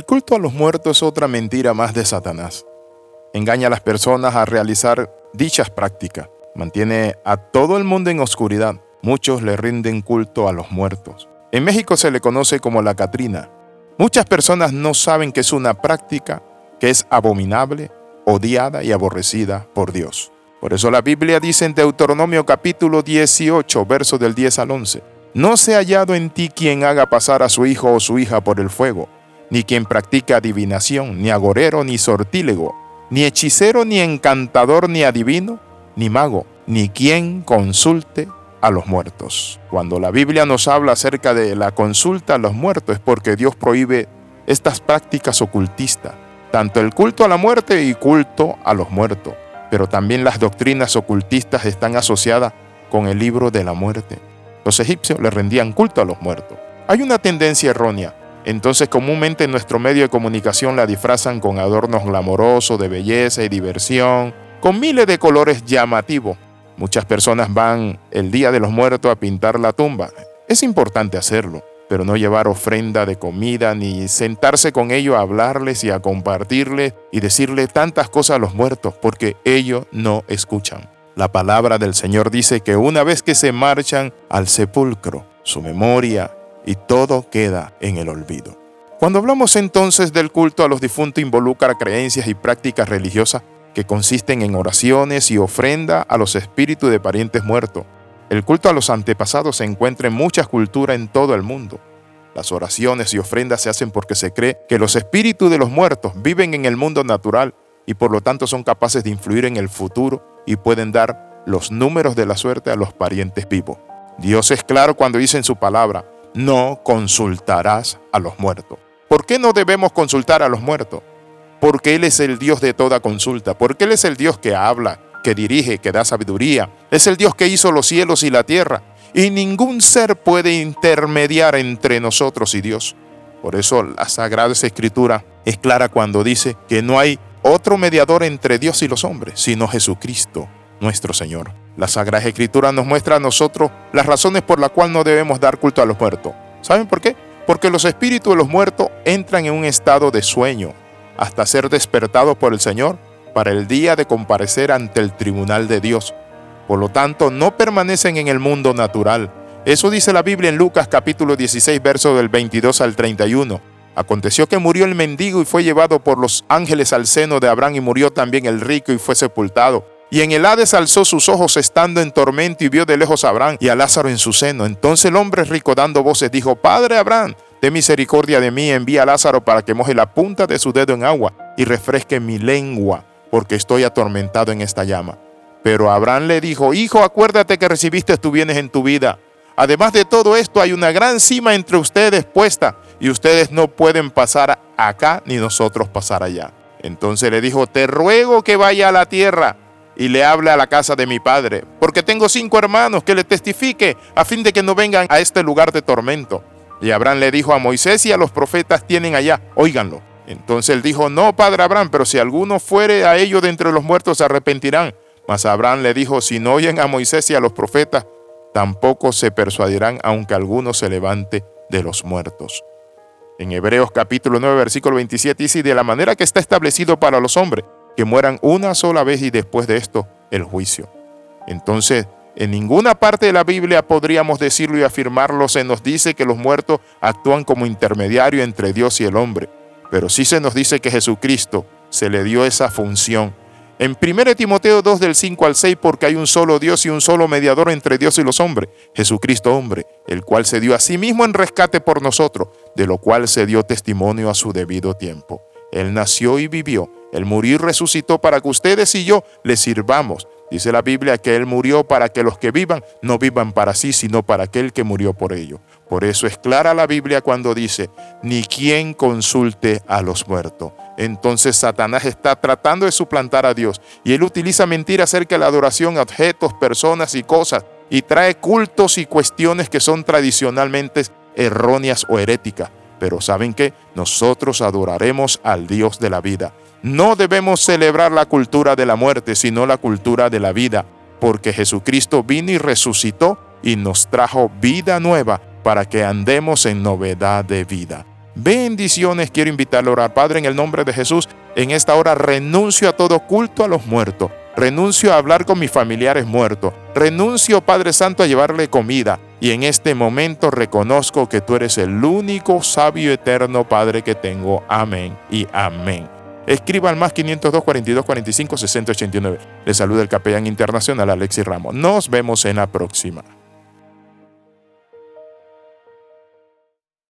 El culto a los muertos es otra mentira más de Satanás. Engaña a las personas a realizar dichas prácticas. Mantiene a todo el mundo en oscuridad. Muchos le rinden culto a los muertos. En México se le conoce como la Catrina. Muchas personas no saben que es una práctica que es abominable, odiada y aborrecida por Dios. Por eso la Biblia dice en Deuteronomio capítulo 18, versos del 10 al 11, No se ha hallado en ti quien haga pasar a su hijo o su hija por el fuego ni quien practica adivinación, ni agorero, ni sortílego, ni hechicero, ni encantador, ni adivino, ni mago, ni quien consulte a los muertos. Cuando la Biblia nos habla acerca de la consulta a los muertos es porque Dios prohíbe estas prácticas ocultistas, tanto el culto a la muerte y culto a los muertos, pero también las doctrinas ocultistas están asociadas con el libro de la muerte. Los egipcios le rendían culto a los muertos. Hay una tendencia errónea entonces comúnmente en nuestro medio de comunicación la disfrazan con adornos glamorosos de belleza y diversión, con miles de colores llamativos. Muchas personas van el Día de los Muertos a pintar la tumba. Es importante hacerlo, pero no llevar ofrenda de comida ni sentarse con ellos a hablarles y a compartirles y decirle tantas cosas a los muertos, porque ellos no escuchan. La palabra del Señor dice que una vez que se marchan al sepulcro, su memoria y todo queda en el olvido. Cuando hablamos entonces del culto a los difuntos involucra creencias y prácticas religiosas que consisten en oraciones y ofrenda a los espíritus de parientes muertos. El culto a los antepasados se encuentra en muchas culturas en todo el mundo. Las oraciones y ofrendas se hacen porque se cree que los espíritus de los muertos viven en el mundo natural y por lo tanto son capaces de influir en el futuro y pueden dar los números de la suerte a los parientes vivos. Dios es claro cuando dice en su palabra, no consultarás a los muertos. ¿Por qué no debemos consultar a los muertos? Porque Él es el Dios de toda consulta, porque Él es el Dios que habla, que dirige, que da sabiduría, es el Dios que hizo los cielos y la tierra, y ningún ser puede intermediar entre nosotros y Dios. Por eso la Sagrada Escritura es clara cuando dice que no hay otro mediador entre Dios y los hombres, sino Jesucristo, nuestro Señor. La Sagrada Escritura nos muestra a nosotros las razones por las cuales no debemos dar culto a los muertos. ¿Saben por qué? Porque los espíritus de los muertos entran en un estado de sueño hasta ser despertados por el Señor para el día de comparecer ante el tribunal de Dios. Por lo tanto, no permanecen en el mundo natural. Eso dice la Biblia en Lucas capítulo 16, verso del 22 al 31. Aconteció que murió el mendigo y fue llevado por los ángeles al seno de Abraham y murió también el rico y fue sepultado. Y en el Hades alzó sus ojos estando en tormento y vio de lejos a Abraham y a Lázaro en su seno. Entonces el hombre rico dando voces dijo, Padre Abraham, de misericordia de mí, envía a Lázaro para que moje la punta de su dedo en agua y refresque mi lengua, porque estoy atormentado en esta llama. Pero Abraham le dijo, Hijo, acuérdate que recibiste tus bienes en tu vida. Además de todo esto, hay una gran cima entre ustedes puesta, y ustedes no pueden pasar acá ni nosotros pasar allá. Entonces le dijo, te ruego que vaya a la tierra y le hable a la casa de mi padre, porque tengo cinco hermanos que le testifique a fin de que no vengan a este lugar de tormento. Y Abraham le dijo a Moisés y a los profetas tienen allá, óiganlo. Entonces él dijo, no, padre Abraham, pero si alguno fuere a ellos de entre los muertos se arrepentirán. Mas Abraham le dijo, si no oyen a Moisés y a los profetas, tampoco se persuadirán aunque alguno se levante de los muertos. En Hebreos capítulo 9, versículo 27 dice, de la manera que está establecido para los hombres, que mueran una sola vez y después de esto el juicio. Entonces, en ninguna parte de la Biblia podríamos decirlo y afirmarlo, se nos dice que los muertos actúan como intermediario entre Dios y el hombre, pero sí se nos dice que Jesucristo se le dio esa función. En 1 Timoteo 2 del 5 al 6, porque hay un solo Dios y un solo mediador entre Dios y los hombres, Jesucristo hombre, el cual se dio a sí mismo en rescate por nosotros, de lo cual se dio testimonio a su debido tiempo. Él nació y vivió él murió resucitó para que ustedes y yo le sirvamos. Dice la Biblia que Él murió para que los que vivan no vivan para sí, sino para aquel que murió por ellos. Por eso es clara la Biblia cuando dice, ni quien consulte a los muertos. Entonces Satanás está tratando de suplantar a Dios y él utiliza mentiras acerca de la adoración a objetos, personas y cosas y trae cultos y cuestiones que son tradicionalmente erróneas o heréticas. Pero ¿saben qué? Nosotros adoraremos al Dios de la vida. No debemos celebrar la cultura de la muerte, sino la cultura de la vida, porque Jesucristo vino y resucitó y nos trajo vida nueva para que andemos en novedad de vida. Bendiciones, quiero invitarle a orar. Padre, en el nombre de Jesús, en esta hora renuncio a todo culto a los muertos. Renuncio a hablar con mis familiares muertos. Renuncio, Padre Santo, a llevarle comida. Y en este momento reconozco que tú eres el único sabio eterno Padre que tengo. Amén y amén. Escriba al más 502 42 45 60 89. Le saluda el capellán internacional Alexis Ramos. Nos vemos en la próxima.